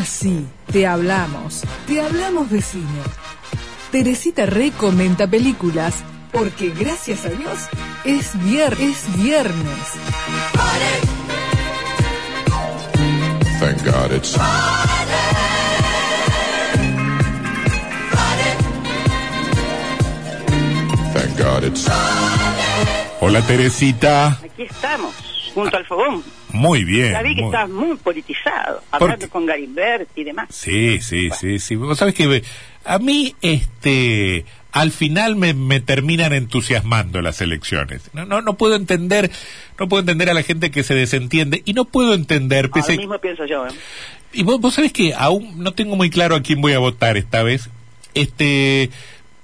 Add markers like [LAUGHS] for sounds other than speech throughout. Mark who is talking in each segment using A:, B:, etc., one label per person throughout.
A: Ahora sí, te hablamos, te hablamos de cine. Teresita recomienda películas porque gracias a Dios es, vier es viernes.
B: Thank God it's Thank God it's
C: Hola Teresita.
D: Aquí estamos, junto al fogón.
C: Muy bien.
D: Vi que
C: muy-
D: estás muy politizado,
C: ¿Por
D: hablando
C: qué?
D: con Garibert y demás.
C: Sí, sí, sí, sí. Vos sabés que a mí, este, al final me, me terminan entusiasmando las elecciones. No, no, no puedo entender, no puedo entender a la gente que se desentiende y no puedo entender,
D: Ahora
C: pese,
D: mismo pienso yo. ¿eh?
C: y vos, vos sabés que aún no tengo muy claro a quién voy a votar esta vez, este,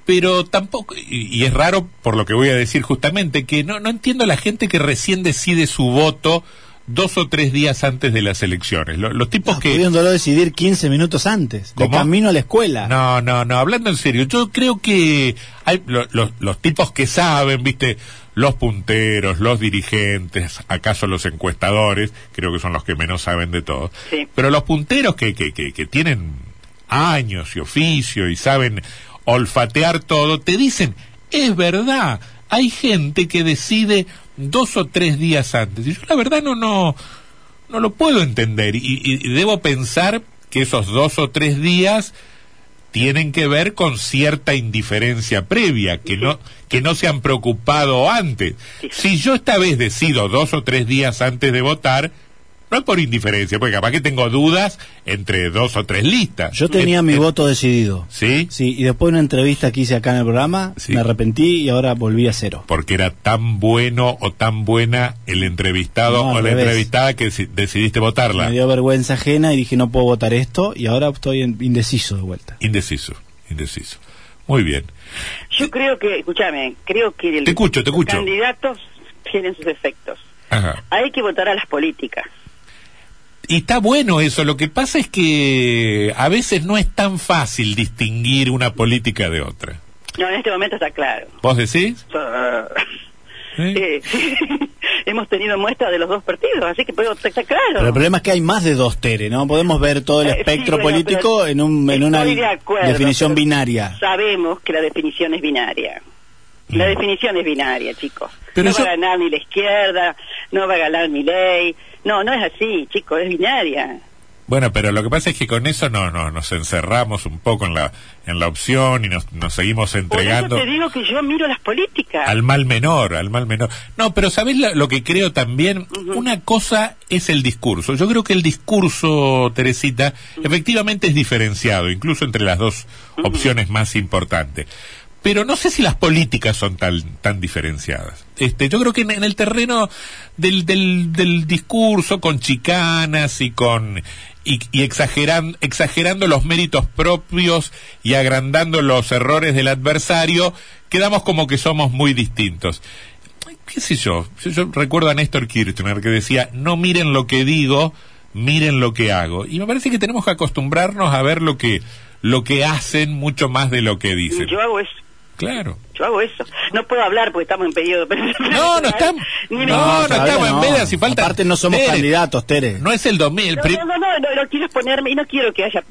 C: pero tampoco, y, y es raro por lo que voy a decir justamente, que no, no entiendo a la gente que recién decide su voto dos o tres días antes de las elecciones. Lo- Los, tipos que...
E: Pudiéndolo decidir 15 minutos antes, de camino a la escuela.
C: No, no, no, hablando en serio, yo creo que hay lo- lo- los tipos que saben, viste, los punteros, los dirigentes, acaso los encuestadores, creo que son los que menos saben de todo,
D: Sí.
C: pero los punteros que, que, que, que tienen años y oficio y saben olfatear todo, te dicen, es verdad, hay gente que decide dos o tres días antes. Y yo la verdad no, no, no lo puedo entender y, y- y debo pensar que esos dos o tres días tienen que ver con cierta indiferencia previa, que no, que no se han preocupado antes. Si yo esta vez decido dos o tres días antes de votar, no es por indiferencia, porque capaz que tengo dudas entre dos o tres listas.
E: Yo tenía
C: Eh,
E: mi
C: eh,
E: voto decidido.
C: ¿Sí?
E: Sí, y después de una entrevista que hice acá en el programa,
C: Sí.
E: me arrepentí y ahora volví a cero.
C: Porque era tan bueno o tan buena el entrevistado
E: No,
C: o la
E: revés.
C: entrevistada que si- decidiste votarla.
E: Me dio vergüenza ajena y dije no puedo votar esto y ahora estoy en- indeciso de vuelta.
C: Indeciso, indeciso. Muy bien.
D: Yo creo que, escúchame, creo que el-
C: Te escucho, te escucho.
D: los candidatos tienen sus efectos.
C: Ajá.
D: Hay que votar a las políticas.
C: Y está bueno eso, lo que pasa es que a veces no es tan fácil distinguir una política de otra.
D: No, en este momento está claro.
C: ¿Vos decís? [LAUGHS] ¿Eh?
D: Eh, [LAUGHS] hemos tenido muestras de los dos partidos, así que puedo está claro.
E: Pero el problema es que hay más de dos Tere, ¿no? Podemos ver todo el
D: Eh, sí,
E: espectro
D: bueno,
E: político en, un, en una
D: estoy de acuerdo,
E: definición binaria.
D: Sabemos que la definición es binaria. La
C: Mm.
D: definición es binaria, chicos.
C: Pero
D: no
C: eso-
D: va a ganar ni la izquierda, no va a ganar mi ley. No, no es así, chicos, es binaria.
C: Bueno, pero lo que pasa es que con eso no, no nos encerramos un poco en la en la opción y nos, nos seguimos
D: Por
C: entregando
D: eso te digo que yo miro las políticas.
C: al mal menor, al mal menor. No, pero ¿sabés la- lo que creo también? Una cosa es el discurso. Yo creo que el discurso, Teresita, efectivamente es diferenciado, incluso entre las dos opciones más importantes. Pero no sé si las políticas son tan, tan diferenciadas. Este, yo creo que en, el terreno del, del, del discurso, con chicanas y con y, exageran- exagerando los méritos propios y agrandando los errores del adversario, quedamos como que somos muy distintos. ¿Qué sé yo? Yo, recuerdo a Néstor Kirchner que decía, no miren lo que digo, miren lo que hago. Y me parece que tenemos que acostumbrarnos a ver lo que, lo que hacen mucho más de lo que dicen.
D: Yo hago.
C: Claro.
D: Yo hago eso. No puedo hablar porque estamos en periodo.
C: No, no estamos.
D: Ni me-
C: No, no estamos en veda, si falta.
E: Aparte no somos
C: Tere,
E: candidatos, Tere.
C: No es el 2000. el
D: No,
C: pri-
D: no, no, no, no, no quiero exponerme y no quiero que haya.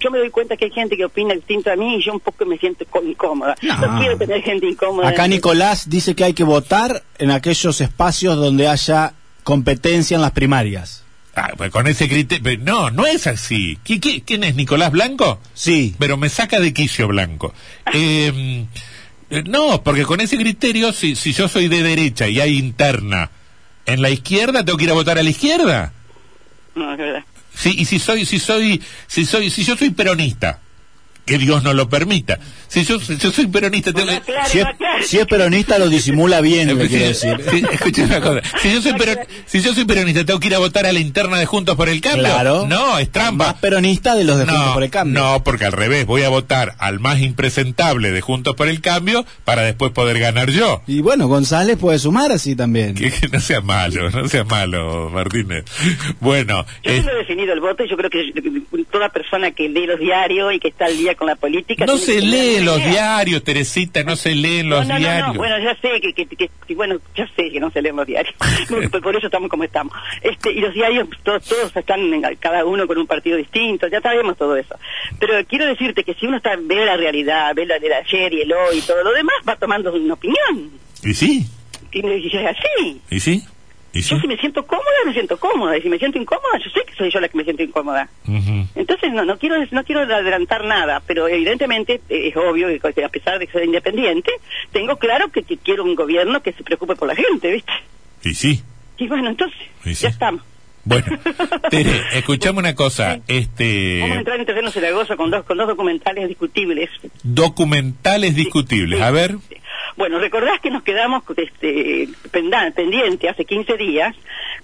D: Yo me doy cuenta que hay gente que opina distinto a mí y yo un poco me siento incómoda. No,
E: No.
D: quiero tener gente incómoda.
E: Acá Nicolás dice que hay que votar en aquellos espacios donde haya competencia en las primarias.
C: Ah, pues con ese criterio. No, no es así. ¿Qui- qui- ¿Quién es Nicolás Blanco?
E: Sí.
C: Pero me saca de quicio Blanco. Eh, eh, no, porque con ese criterio, si, si yo soy de derecha y hay interna en la izquierda, tengo que ir a votar a la izquierda.
D: No, es verdad.
C: Sí, y si soy, si soy, si soy, si yo soy peronista, que Dios no lo permita. Si yo, si yo soy peronista, tengo
D: No,
C: que-
D: claro,
E: Si es,
D: no,
E: si es peronista lo disimula bien, le quiero decir.
C: escucha una cosa. Si yo, soy peron- si yo soy peronista, ¿tengo que ir a votar a la interna de Juntos por el Cambio?
E: Claro.
C: No, es trampa.
E: Más peronista de los de Juntos por el Cambio.
C: No, porque al revés, voy a votar al más impresentable de Juntos por el Cambio para después poder ganar yo.
E: Y bueno, González puede sumar así también.
C: Que, que no sea malo, no sea malo, Martínez. Bueno,
D: Yo
C: eh,
D: tengo definido el voto y yo creo que toda persona que lee los diarios y que está al día con la política.
C: No se leen los
D: idea.
C: diarios, Teresita, no se leen los
D: no, no,
C: diarios.
D: No, no, bueno, ya sé que, que, que- que- bueno, ya sé que no se leen los diarios. [LAUGHS] por, eso estamos como estamos. Este, y los diarios, todos, todos están, en- cada uno con un partido distinto, ya sabemos todo eso. Pero quiero decirte que si uno está, ve la realidad, ve la del ayer y el hoy y todo lo demás, va tomando una opinión.
C: ¿Y sí?
D: Y dice, así.
C: ¿Y sí? ¿Y sí?
D: Yo si me siento cómoda, me siento cómoda. Y si me siento incómoda, yo sé que soy yo la que me siento incómoda.
C: Ujú.
D: Entonces no no quiero no quiero adelantar nada, pero evidentemente eh, es obvio que a pesar de ser independiente, tengo claro que, que quiero un gobierno que se preocupe por la gente, ¿viste?
C: ¿Y sí?
D: Y bueno, entonces
C: Y sí.
D: ya estamos.
C: Bueno, [LAUGHS] Tere, escuchame una cosa.
D: Vamos a
C: Este,
D: entrar en terreno cenagoso con dos con dos documentales discutibles.
C: documentales discutibles.
D: Sí.
C: A ver.
D: Bueno, recordás que nos quedamos este, pendiente hace 15 días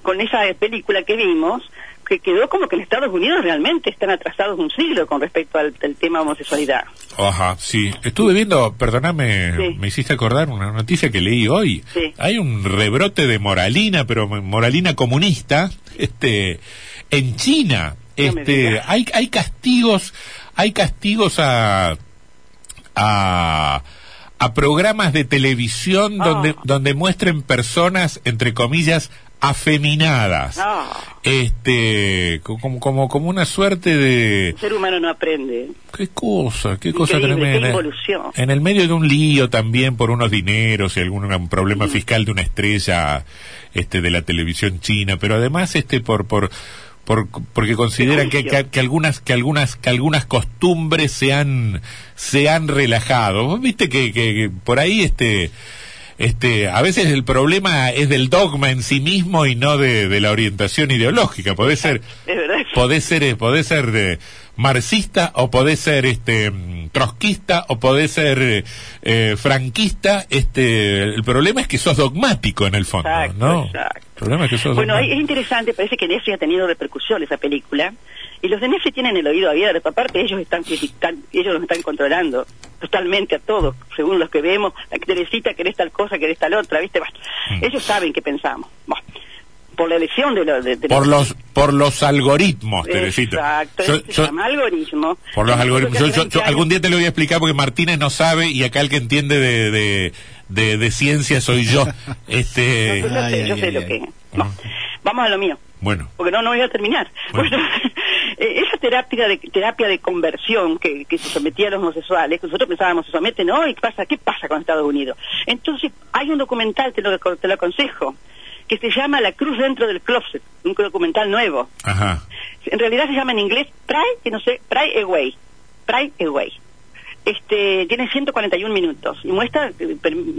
D: con esa película que vimos que quedó como que en Estados Unidos realmente están atrasados un siglo con respecto al, al tema homosexualidad.
C: Ajá, sí. Estuve viendo, perdóname,
D: Sí.
C: me hiciste acordar una noticia que leí hoy.
D: Sí.
C: Hay un rebrote de moralina, pero moralina comunista, este, en China. Este, hay, hay castigos, hay castigos a, a, a programas de televisión
D: Ah.
C: donde, donde muestren personas, entre comillas, afeminadas. Este, co- como, como, como una suerte de,
D: El ser humano no aprende.
C: Qué cosa, qué cosa
D: Increíble,
C: tremenda.
D: qué involución.
C: En el medio de un lío también por unos dineros y algún un problema fiscal de una estrella este de la televisión china, pero además este por por por porque consideran que, que, que algunas que algunas que algunas costumbres se han se han relajado. Viste que, que, que por ahí este este, a veces el problema es del dogma en sí mismo y no de, de la orientación ideológica. Puede ser, [LAUGHS] podés ser, eh, podés ser de marxista o podés ser este mm, trotskista o podés ser eh, eh, franquista. Este, el problema es que sos dogmático en el fondo,
D: Exacto,
C: ¿no?
D: exacto.
C: El problema es que sos
D: Bueno, es interesante, parece que Netflix ha tenido repercusión esa película. Y los de tienen el oído abierto. Aparte, ellos están ellos nos están controlando totalmente a todos, según los que vemos. La Teresita querés tal cosa, querés tal otra, ¿viste? Bueno,
C: Mm.
D: Ellos saben qué pensamos. Bueno, por la elección de los... De, de
C: por los por los algoritmos, Teresita.
D: Exacto,
C: Yo-
D: eso se
C: yo-
D: llama algoritmo.
C: Por los algoritmos. Yo, yo-
D: 20
C: yo
D: años-
C: algún día te lo voy a explicar porque Martínez no sabe y acá el que entiende de, de, de, ciencia soy yo. [LAUGHS] Este,
D: No, yo
E: Ay,
D: sé,
E: ay,
D: yo sé
E: ay,
D: lo que... No. Vamos a lo mío.
C: bueno,
D: porque no no voy a terminar.
C: Bueno.
D: Bueno, eh, esa terapia de terapia de conversión que, que se sometía a los homosexuales, que nosotros pensábamos se someten, ¿no? ¿Y qué pasa? ¿Qué pasa con Estados Unidos? Entonces, hay un documental, te lo, te lo aconsejo, que se llama La Cruz dentro del closet, un documental nuevo.
C: ajá.
D: En realidad se llama en inglés Pray, que no sé, Pray Away. Pray Away. Este, tiene 141 minutos y muestra,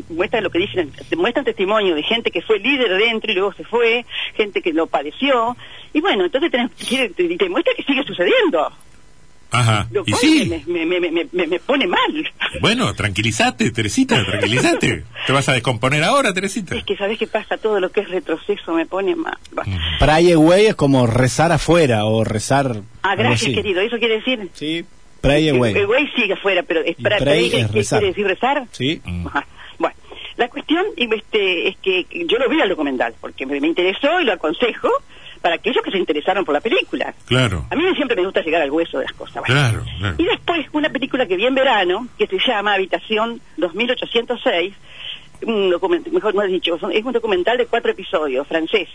D: muestra lo que dicen, muestra testimonio de gente que fue líder dentro y luego se fue, gente que lo padeció. Y bueno, entonces tenés, quiere- te, te muestra que sigue sucediendo.
C: Ajá.
D: Lo
C: Y
D: cual
C: sí.
D: me, me, me, me, me- me pone mal.
C: Bueno, tranquilízate, Teresita, [LAUGHS] tranquilízate. ¿Te vas a descomponer ahora, Teresita?
D: Es que sabes qué pasa, todo lo que es retroceso me pone mal. Bueno.
E: Pray away es como rezar afuera o rezar.
D: Ah, gracias querido, ¿eso quiere decir?
E: Sí, pray away.
D: El güey sigue afuera, pero es para,
E: pray
D: ¿qué-
E: es rezar.
D: quiere decir rezar?
E: Sí.
C: Mm.
D: Ajá. [LAUGHS] Bueno, la cuestión y, este, es que yo lo vi al documental porque me, me interesó y lo aconsejo para aquellos que se interesaron por la película.
C: Claro,
D: A mí siempre me gusta llegar al hueso de las cosas. bueno.
C: claro, claro.
D: Y después una película que vi en verano que se llama Habitación 2806, un documental, mejor no he dicho, es un documental de cuatro episodios, francés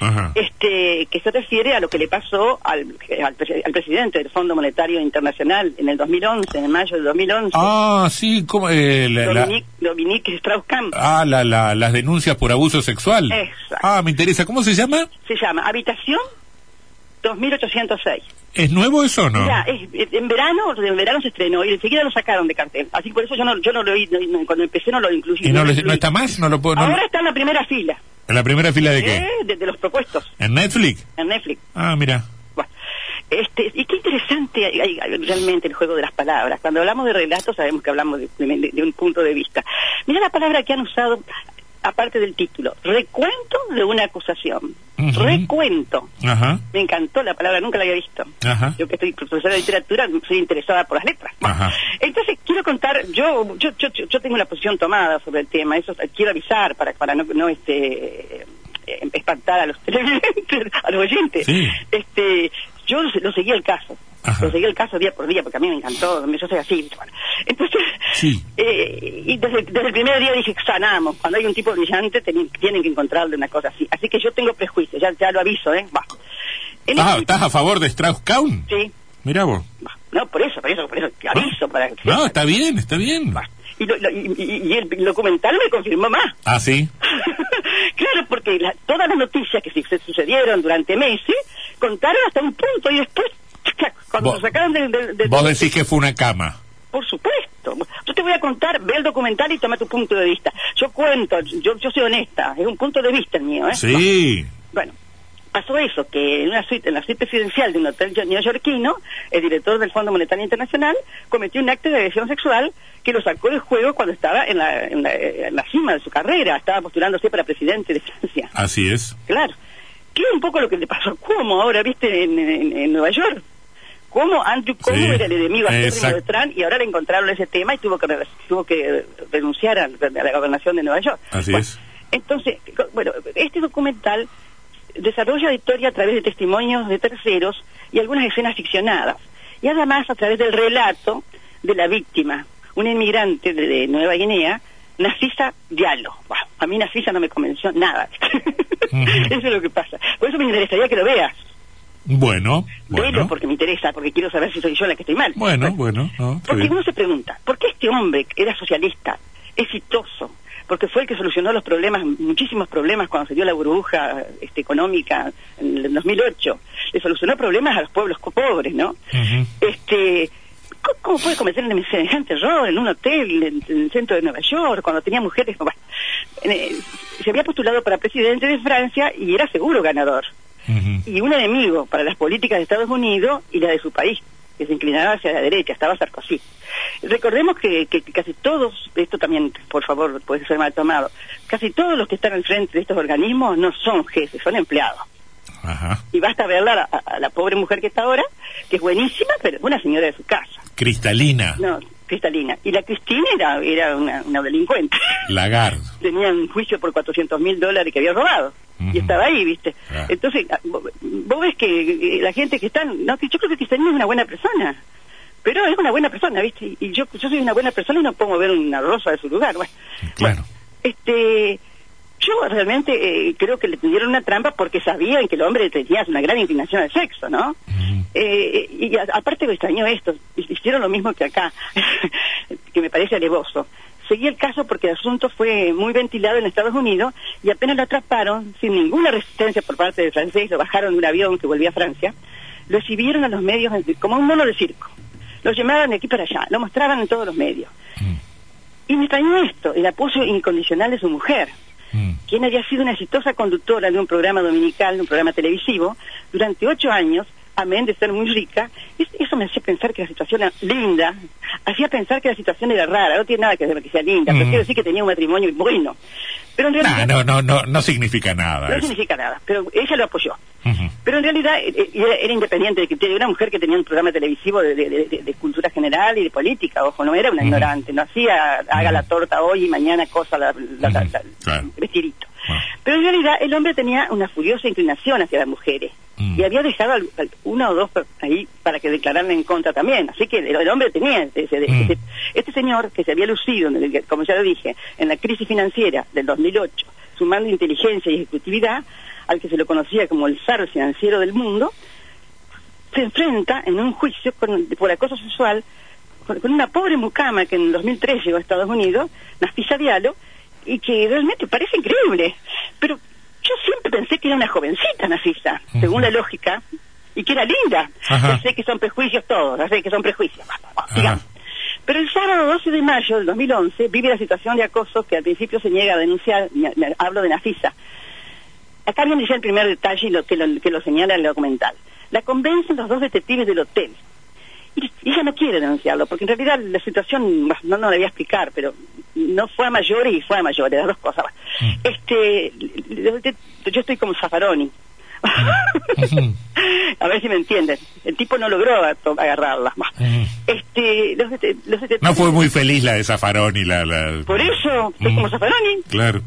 C: Ajá.
D: este que se refiere a lo que le pasó al, al, al presidente del Fondo Monetario Internacional en el 2011, en mayo del 2011,
C: Ah, sí, como eh,
D: Dominique, Dominique Strauss-Kahn.
C: ah, la, la- las denuncias por abuso sexual.
D: Exacto.
C: Ah, me interesa. ¿Cómo se llama?
D: Se llama Habitación 2806.
C: ¿Es nuevo eso o no?
D: Ya, es- en verano, en verano se estrenó y enseguida lo sacaron de cartel. Así por eso yo no, yo no lo oí, no- no- cuando empecé no lo incluí.
C: ¿Y no,
D: lo
C: le-
D: incluí.
C: no está más? ¿No lo puedo, no-
D: Ahora está en la primera fila,
C: ¿En la primera fila de qué?
D: ¿eh? de, de los propuestos
C: ¿En Netflix?
D: en Netflix.
C: Ah, mira.
D: Bueno, este, y qué interesante hay- realmente el juego de las palabras. Cuando hablamos de relatos sabemos que hablamos de, de- de un punto de vista. Mira la palabra que han usado, aparte del título, recuento de una acusación. Recuento. Me encantó la palabra, nunca la había visto. Yo que estoy profesora de literatura, soy interesada por las letras. Entonces, quiero contar, yo, yo, yo, yo- tengo una posición tomada sobre el tema, eso quiero avisar para, para no, no este, eh, espantar a los [LAUGHS] televidentes, a los oyentes.
C: Sí.
D: Este, yo lo, lo seguí el caso.
C: Ajá.
D: Pero seguí el caso día por día porque a mí me encantó, yo soy así. Bueno, entonces,
C: Sí.
D: eh, y desde, desde el primer día dije, sanamos, cuando hay un tipo brillante tienen que encontrarle una cosa así. Así que yo tengo prejuicios, ya, ya lo aviso, ¿eh? Va.
C: Ah,
D: este-
C: ¿estás a favor de Strauss-Kahn?
D: Sí,
C: Mira vos.
D: no, por eso, por eso, por eso, te aviso para que
C: No, está bien, está bien.
D: Y, lo- lo- y- y- y el documental me confirmó más.
C: Ah, sí. [LAUGHS]
D: claro, porque la- todas las noticias que se sucedieron durante meses contaron hasta un punto y después, cuando lo sacaron del-
C: Vos decís que fue una cama.
D: Por supuesto. Yo te voy a contar, ve el documental y toma tu punto de vista. Yo cuento, yo, yo soy honesta, es un punto de vista el mío, ¿eh?
C: Sí.
D: Bueno, pasó eso, que en una suite, en la suite presidencial de un hotel neoyorquino, el director del Fondo Monetario Internacional cometió un acto de agresión sexual que lo sacó del juego cuando estaba en la, en la, en la cima de su carrera, estaba postulándose para presidente de Francia.
C: Así es.
D: Claro. Que es un poco lo que le pasó a Cuomo ahora, viste, en, en- en Nueva York. Cómo Andrew Cuomo
C: Sí,
D: era el enemigo de Trump y ahora le encontraron ese tema y tuvo que, tuvo que renunciar a, a la gobernación de Nueva York.
C: Así
D: Bueno,
C: es.
D: Entonces, bueno, este documental desarrolla la historia a través de testimonios de terceros y algunas escenas ficcionadas. Y además a través del relato de la víctima, una inmigrante de, de Nueva Guinea, Nafisa Diallo. Bueno, a mí Nafisa no me convenció nada. [LAUGHS] Eso es lo que pasa. Por eso me interesaría que lo veas.
C: Bueno,
D: Velo
C: bueno.
D: porque me interesa, porque quiero saber si soy yo la que estoy mal.
C: Bueno, bueno, no,
D: Porque
C: bien.
D: uno se pregunta, ¿por qué este hombre que era socialista, exitoso, porque fue el que solucionó los problemas, muchísimos problemas cuando se dio la burbuja este, económica en el 2008, le solucionó problemas a los pueblos pobres, ¿no? Este, ¿cómo, puede cometer un semejante error en un hotel en, en el centro de Nueva York cuando tenía mujeres? Bueno, eh, se había postulado para presidente de Francia y era seguro ganador y un enemigo para las políticas de Estados Unidos y la de su país, que se inclinaba hacia la derecha, estaba Sarkozy. Recordemos que, que casi todos, esto también, por favor, puede ser mal tomado, casi todos los que están al frente de estos organismos no son jefes, son empleados.
C: Ajá.
D: Y basta verla a, a la pobre mujer que está ahora, que es buenísima, pero es una señora de su casa.
C: Cristalina.
D: No, Cristalina. Y la Cristina era, era una, una delincuente.
C: Lagarde. [LAUGHS]
D: tenía un juicio por 400 mil dólares que había robado. Y estaba ahí, ¿viste?
C: Claro.
D: Entonces, ah, vos, ves que eh, la gente que está... No, yo creo que Cristalina es una buena persona. Pero es una buena persona, ¿viste? Y- yo, yo soy una buena persona y no puedo mover una rosa de su lugar. Bueno,
C: Claro.
D: Bueno, este... Yo realmente eh, creo que le tendieron una trampa porque sabían que el hombre tenía una gran inclinación al sexo, ¿no? Eh, y a- aparte me extrañó esto, hicieron lo mismo que acá, [LAUGHS] que me parece alevoso. Seguí el caso porque el asunto fue muy ventilado en Estados Unidos y apenas lo atraparon, sin ninguna resistencia por parte del francés, lo bajaron de un avión que volvía a Francia, lo exhibieron a los medios como un mono de circo. Lo llamaban de aquí para allá, lo mostraban en todos los medios.
C: Mm.
D: Y me extrañó esto, el apoyo incondicional de su mujer,
C: Mm.
D: quien había sido una exitosa conductora de un programa dominical, de un programa televisivo, durante ocho años, amén de ser muy rica, es- eso me hacía pensar que la situación era linda, hacía pensar que la situación era rara, no tiene nada que ver que sea linda,
C: Mm.
D: pero quiero decir que tenía un matrimonio bueno. Pero en realidad
C: Nah, no, no, no, no significa nada.
D: no
C: eso.
D: significa nada, pero ella lo apoyó. Pero en realidad eh, eh, era, era independiente de criterio, era una mujer que tenía un programa televisivo de, de- de- de cultura general y de política, ojo, no era una ignorante, no hacía haga la torta hoy y mañana cosa la, la- la-
C: Ujú,
D: la-
C: claro.
D: vestidito. Pero en realidad el hombre tenía una furiosa inclinación hacia las mujeres
C: Mm.
D: y había dejado al- al- una o dos ahí para que declararan en contra también. Así que el, el hombre tenía ese, ese-
C: Mm.
D: ese- este señor que se había lucido, como ya lo dije, en la crisis financiera del 2008, sumando inteligencia y ejecutividad al que se lo conocía como el zar financiero del mundo, se enfrenta en un juicio con- por acoso sexual con, con una pobre mucama que en el 2003 llegó a Estados Unidos, Nafisa Diallo, y que realmente parece increíble. Pero yo siempre pensé que era una jovencita Nafisa,
C: Ujú.
D: según la lógica, y que era linda.
C: Ajá.
D: Ya sé que son prejuicios todos, ya sé que son prejuicios. Pero el sábado 12 de mayo del 2011 vive la situación de acoso que al principio se niega a denunciar, hablo de Nafisa. Acá viene ya el primer detalle y lo, que, lo, que lo señala el documental. La convencen los dos detectives del hotel. Y, y ella no quiere denunciarlo, porque en realidad la situación, no, no la voy a explicar, pero no fue a mayores y fue a mayores, las dos cosas.
C: Mm.
D: Este, yo estoy como Zaffaroni. [LAUGHS] A ver si me entienden. El tipo no logró a- to- agarrarla. Bah.
C: Mm.
D: Este, los, dete- los detectives-
C: No fue muy feliz la de Zaffaroni, la... la...
D: Por eso, es
C: Mm.
D: como Zaffaroni.
C: Claro.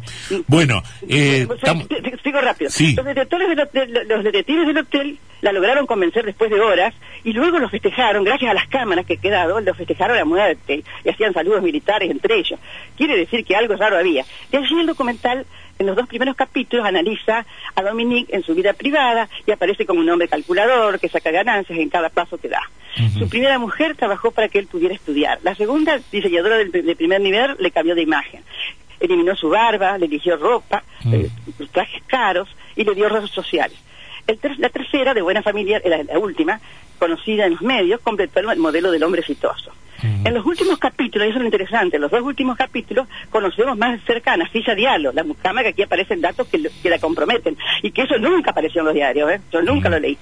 C: Bueno, eh,
D: O sea,
C: estamos-
D: te- te- Sigo rápido.
C: Sí.
D: Los, detectores del hotel- los detectives del hotel la lograron convencer después de horas y luego los festejaron, gracias a las cámaras que quedaron, los festejaron a muerte y hacían saludos militares entre ellos. Quiere decir que algo raro había. De allí el documental, en los dos primeros capítulos, analiza a Dominique en su vida privada y aparece como un hombre calculador que saca ganancias en cada paso que da. Su primera mujer trabajó para que él pudiera estudiar. La segunda, diseñadora del- de primer nivel, le cambió de imagen eliminó su barba, le eligió ropa, eh, trajes caros y le dio redes sociales. El ter- la tercera, de buena familia, la, la última, conocida en los medios, completó el modelo del hombre exitoso.
C: Mm.
D: En los últimos capítulos, y eso es lo interesante, en los dos últimos capítulos conocemos más cercana a Fisha Diallo, la mucama que aquí aparecen datos que, la comprometen, y que eso nunca apareció en los diarios, ¿eh? yo nunca
C: Mm.
D: lo leí.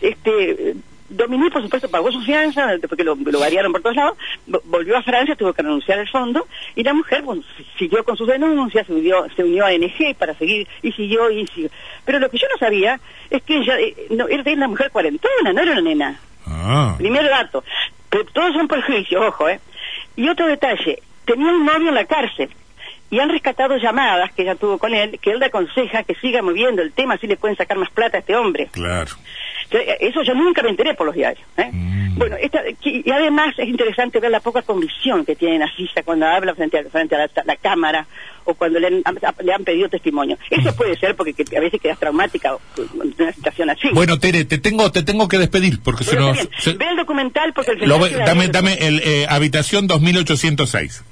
D: Este, Dominique, por supuesto, pagó su fianza, porque lo, lo variaron por todos lados, vo- volvió a Francia, tuvo que renunciar al fondo, y la mujer bueno, siguió con sus denuncias, se unió, se unió a NG para seguir, y siguió, y siguió. Pero lo que yo no sabía es que ella eh, no, era una mujer cuarentona, no era una nena.
C: Ah,
D: Primer dato. Pero todos son perjuicios, ojo, ¿eh? Y otro detalle, tenía un novio en la cárcel. Y han rescatado llamadas que ella tuvo con él, que él le aconseja que siga moviendo el tema, así le pueden sacar más plata a este hombre.
C: claro.
D: Yo, eh, Eso yo nunca me enteré por los diarios. ¿eh?
C: Mm.
D: Bueno, esta- y además es interesante ver la poca convicción que tiene Asisa cuando habla frente a, frente a la, la cámara o cuando le han, le han pedido testimonio. Eso puede ser porque que a veces quedas traumática en una situación así.
C: Bueno, Tere, te tengo, te tengo que despedir porque se
D: Bueno,
C: nos... se-
D: Ve el documental porque el
C: lo dame, dame el eh, habitación 2806.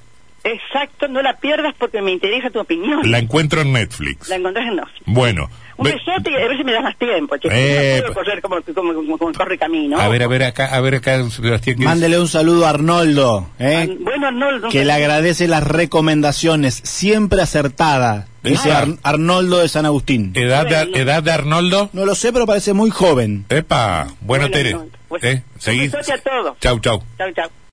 D: Exacto, no la pierdas porque me interesa tu opinión.
C: La encuentro en Netflix.
D: La encontrás en Netflix.
C: Bueno.
D: Un
C: ve-
D: besote y a ver si me das más tiempo, che.
C: Eh,
D: no puedo correr como, como, como- como corre camino.
C: A ver, a ver acá, a ver acá, Sebastián. ¿qué
E: Mándele un saludo a Arnoldo, ¿eh?
D: Ah, Bueno, Arnoldo.
E: que le agradece las recomendaciones, siempre acertada, dice. Ar- Arnoldo de San Agustín.
C: ¿Edad de. ¿Edad de Arnoldo?
E: No lo sé, pero parece muy joven.
C: Epa, bueno,
D: Bueno,
C: Tere.
D: no, pues,
C: ¿eh?
D: un
C: Seguís.
D: besote a todos.
C: Chau, chau.
D: Chau, chau.